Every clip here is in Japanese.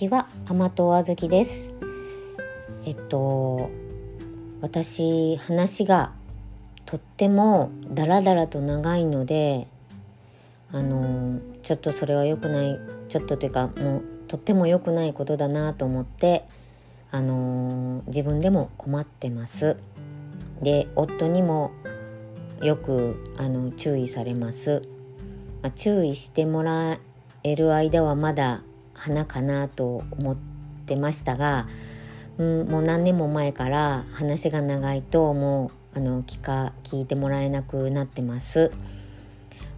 ちは。甘党あずきです。えっと私話がとってもダラダラと長いのであのちょっとそれは良くないちょっとというかもうとっても良くないことだなと思ってあの自分でも困ってます。で夫にもよくあの注意されます、まあ、注意してもらえる間はまだ花かなと思ってましたが、うん、もう何年も前から話が長いともうあの聞か聞いてもらえなくなってます。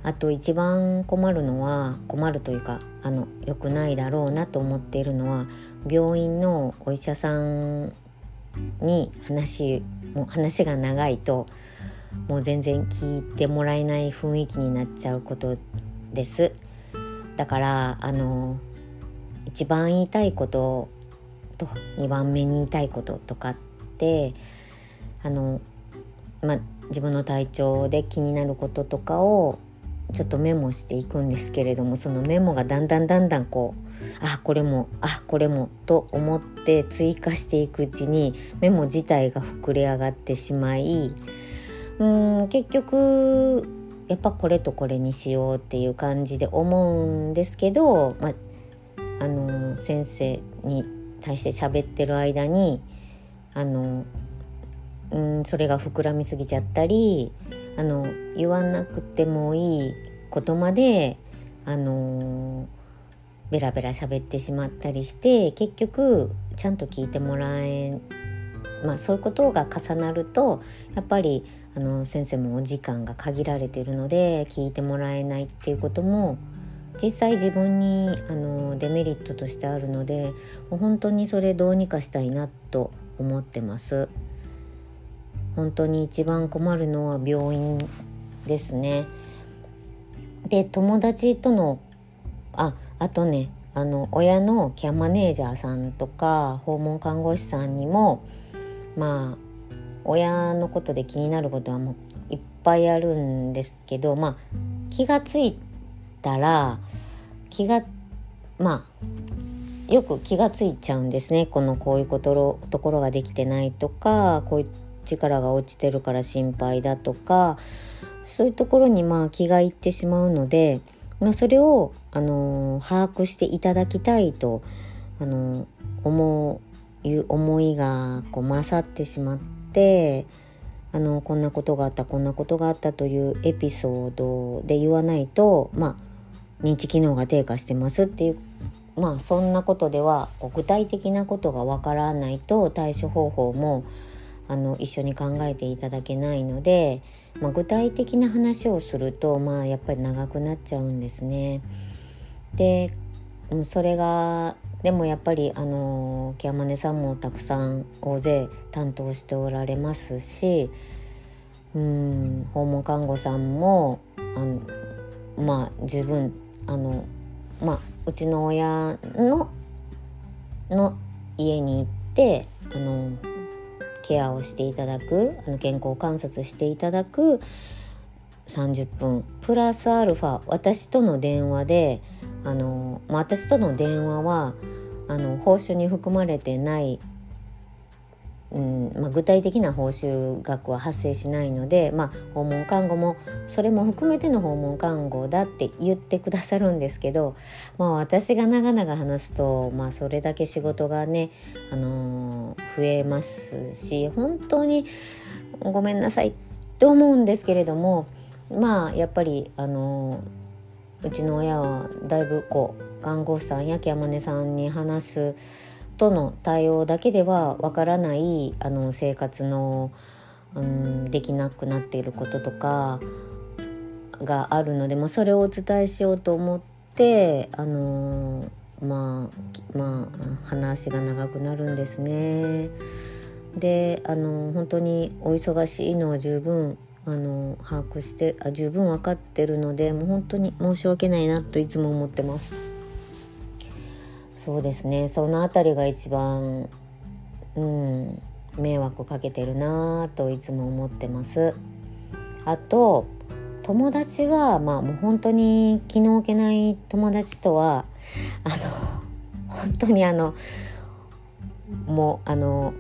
あと一番困るのは困るというかあの良くないだろうなと思っているのは病院のお医者さんに話もう話が長いともう全然聞いてもらえない雰囲気になっちゃうことですだからあの一番言いたいことと2番目に言いたいこととかってあの、まあ、自分の体調で気になることとかをちょっとメモしていくんですけれどもそのメモがだんだんだんだんこうあこれもあこれもと思って追加していくうちにメモ自体が膨れ上がってしまいうん結局やっぱこれとこれにしようっていう感じで思うんですけど、まあ、あの先生に対して喋ってる間にあのうんそれが膨らみすぎちゃったりあの言わなくてもいいことまであのベラベラ喋ってしまったりして結局ちゃんと聞いてもらえまあそういうことが重なるとやっぱりあの先生もお時間が限られてるので聞いてもらえないっていうことも実際自分にあのデメリットとしてあるので本当にそれどうにかしたいなと思ってます。本当に一番困るのは病院ですね。で友達とのああとねあの親のケアマネージャーさんとか訪問看護師さんにもまあ親のことで気になることはもういっぱいあるんですけどまあ気がついてたら気がまあよく気がついちゃうんですね。このこういうことところができてないとかこういう力が落ちてるから心配だとかそういうところにまあ気がいってしまうので、まあ、それを、あのー、把握していただきたいと、あのー、思ういう思いがこう勝ってしまってあのこんなことがあったこんなことがあったというエピソードで言わないとまあ認知機能が低下してますっていうまあそんなことでは具体的なことがわからないと対処方法もあの一緒に考えていただけないので、まあ、具体的な話をすると、まあ、やっぱり長くなっちゃうんですね。でそれがでもやっぱりあのケアマネさんもたくさん大勢担当しておられますしうん訪問看護さんもあのまあ十分あのまあうちの親のの家に行ってあのケアをしていただくあの健康観察していただく30分プラスアルファ私との電話であの、まあ、私との電話はあの報酬に含まれてないうんまあ、具体的な報酬額は発生しないので、まあ、訪問看護もそれも含めての訪問看護だって言ってくださるんですけど、まあ、私が長々話すと、まあ、それだけ仕事がね、あのー、増えますし本当にごめんなさいって思うんですけれどもまあやっぱり、あのー、うちの親はだいぶこう看護師さんや山根さんに話すとの対応だけではわからないあの生活の、うん、できなくなっていることとかがあるので、まあ、それをお伝えしようと思ってあのまあまあ話が長くなるんですね。であの本当にお忙しいのは十分あの把握してあ十分分かってるのでもう本当に申し訳ないなといつも思ってます。そうですね。その辺りが一番うん迷惑かけてるなといつも思ってます。あと友達はまあもう本当に気の置けない友達とはあの本当にあのもうあの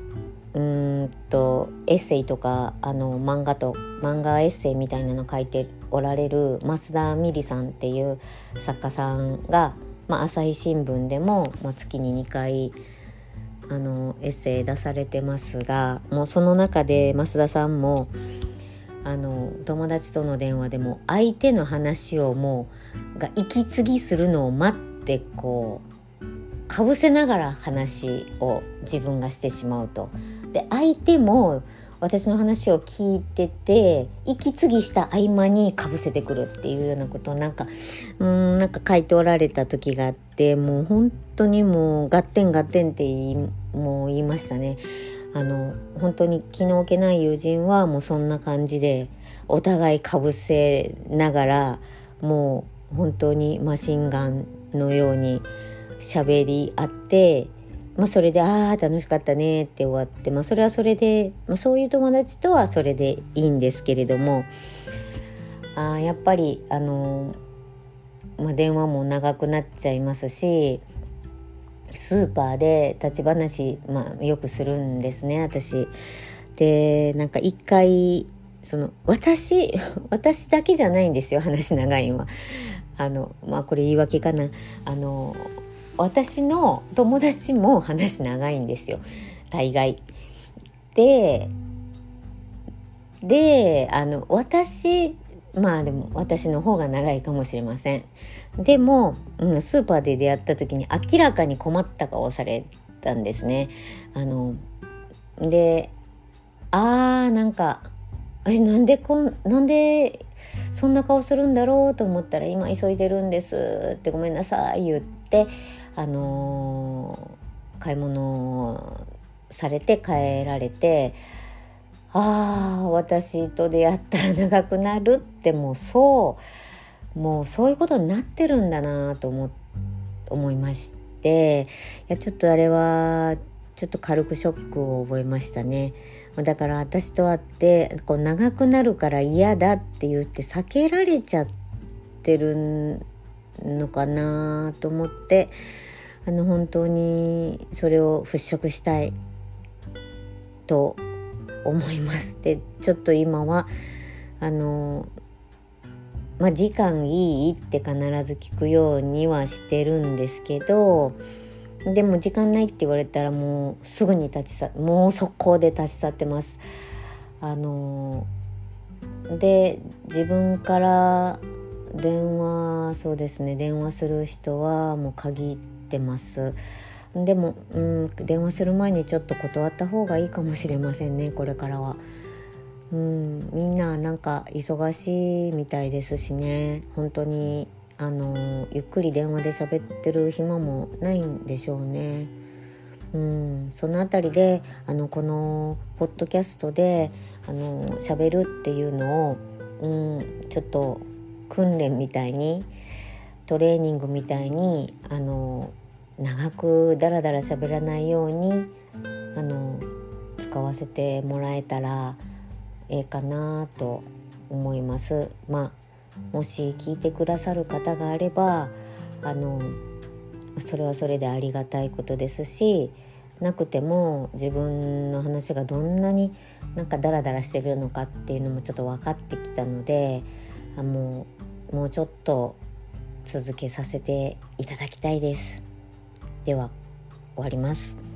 うんとエッセイとかあの漫画と漫画エッセイみたいなの書いておられる増田美里さんっていう作家さんが、まあ、朝日新聞でも、まあ、月に2回あのエッセイ出されてますがもうその中で増田さんもあの友達との電話でも相手の話をもうが息継ぎするのを待ってこうかぶせながら話を自分がしてしまうと。で相手も私の話を聞いてて息継ぎした合間にかぶせてくるっていうようなことをなんかうんなんか書いておられた時があってもう本当にもうガッテンガッテンってもう言いましたね。あの本当に気の置けない友人はもうそんな感じでお互いかぶせながらもう本当にマシンガンのように喋り合ってまあ、それで「ああ楽しかったね」って終わって、まあ、それはそれで、まあ、そういう友達とはそれでいいんですけれどもあやっぱりあの、まあ、電話も長くなっちゃいますしスーパーで立ち話、まあ、よくするんですね私。でなんか一回その私 私だけじゃないんですよ話長いのは。あのまあこれ言い訳かなあの私の友達も話長いんですよ大概。でであの私まあでも私の方が長いかもしれません。でも、うん、スーパーで出会った時に明らかに困った顔をされたんですね。あのであーなんかえなんでこんなんでそんな顔するんだろうと思ったら今急いでるんですってごめんなさい言ってあのー、買い物されて帰られてああ私と出会ったら長くなるってもうそうもうそういうことになってるんだなと思思いましていやちょっとあれはちょっと軽くショックを覚えましたね。だから私と会ってこう長くなるから嫌だって言って避けられちゃってるのかなと思ってあの本当にそれを払拭したいと思います。でちょっと今はあのまあ、時間いいって必ず聞くようにはしてるんですけどでも時間ないって言われたらもうすぐに立ち去もう速攻で立ち去ってます。あので自分から電話そうですね電話する人はもう限ってますでも、うん、電話する前にちょっと断った方がいいかもしれませんねこれからは。うん、みんななんか忙しいみたいですしね本当にあのゆっくり電話で喋ってる暇もないんでしょうね。うん、その辺りであのこのポッドキャストであの喋るっていうのを、うん、ちょっと訓練みたいにトレーニングみたいにあの長くダラダラ喋らないようにあの使わせてもらえたらええかなと思います。まあもし聞いてくださる方があればあのそれはそれでありがたいことですしなくても自分の話がどんなになんかダラダラしてるのかっていうのもちょっと分かってきたのであもうもうちょっと続けさせていただきたいです。では終わります。